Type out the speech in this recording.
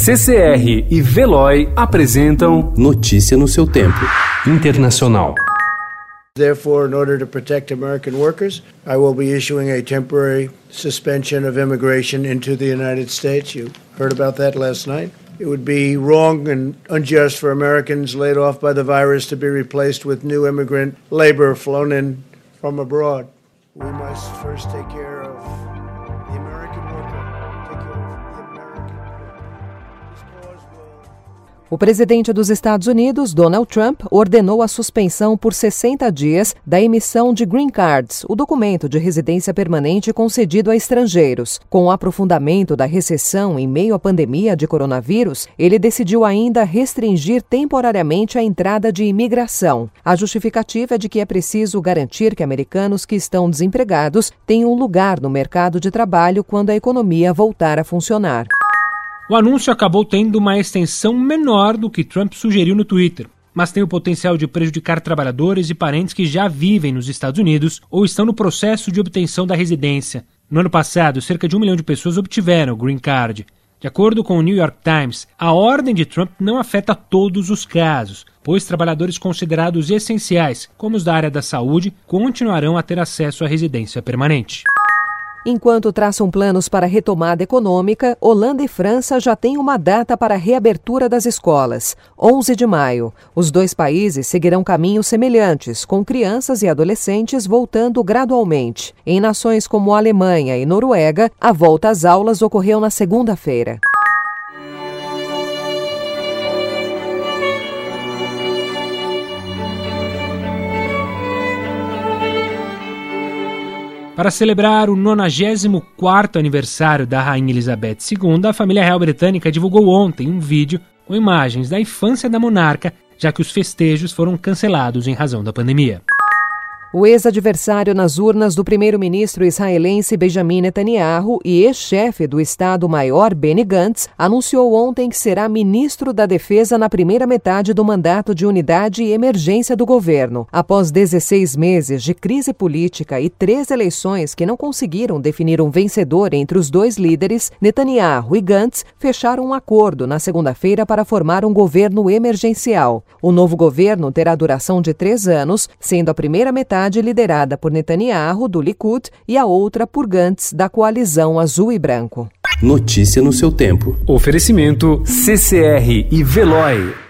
CCR e Veloy apresentam Notícia no seu tempo. Internacional. Therefore, in order to protect American workers, I will be issuing a temporary suspension of immigration into the United States. You heard about that last night. It would be wrong and unjust for Americans laid off by the virus to be replaced with new immigrant labor flown in from abroad. We must first take care of O presidente dos Estados Unidos, Donald Trump, ordenou a suspensão por 60 dias da emissão de Green Cards, o documento de residência permanente concedido a estrangeiros. Com o aprofundamento da recessão em meio à pandemia de coronavírus, ele decidiu ainda restringir temporariamente a entrada de imigração. A justificativa é de que é preciso garantir que americanos que estão desempregados tenham lugar no mercado de trabalho quando a economia voltar a funcionar. O anúncio acabou tendo uma extensão menor do que Trump sugeriu no Twitter, mas tem o potencial de prejudicar trabalhadores e parentes que já vivem nos Estados Unidos ou estão no processo de obtenção da residência. No ano passado, cerca de um milhão de pessoas obtiveram o Green Card. De acordo com o New York Times, a ordem de Trump não afeta todos os casos, pois trabalhadores considerados essenciais, como os da área da saúde, continuarão a ter acesso à residência permanente. Enquanto traçam planos para retomada econômica, Holanda e França já têm uma data para a reabertura das escolas, 11 de maio. Os dois países seguirão caminhos semelhantes, com crianças e adolescentes voltando gradualmente. Em nações como Alemanha e Noruega, a volta às aulas ocorreu na segunda-feira. Para celebrar o 94º aniversário da Rainha Elizabeth II, a família real britânica divulgou ontem um vídeo com imagens da infância da monarca, já que os festejos foram cancelados em razão da pandemia. O ex-adversário nas urnas do primeiro-ministro israelense Benjamin Netanyahu e ex-chefe do Estado-Maior Benny Gantz anunciou ontem que será ministro da Defesa na primeira metade do mandato de unidade e emergência do governo. Após 16 meses de crise política e três eleições que não conseguiram definir um vencedor entre os dois líderes, Netanyahu e Gantz fecharam um acordo na segunda-feira para formar um governo emergencial. O novo governo terá duração de três anos, sendo a primeira metade liderada por Netanyahu, do Likud, e a outra por Gantz, da coalizão azul e branco. Notícia no seu tempo. Oferecimento CCR e Veloy.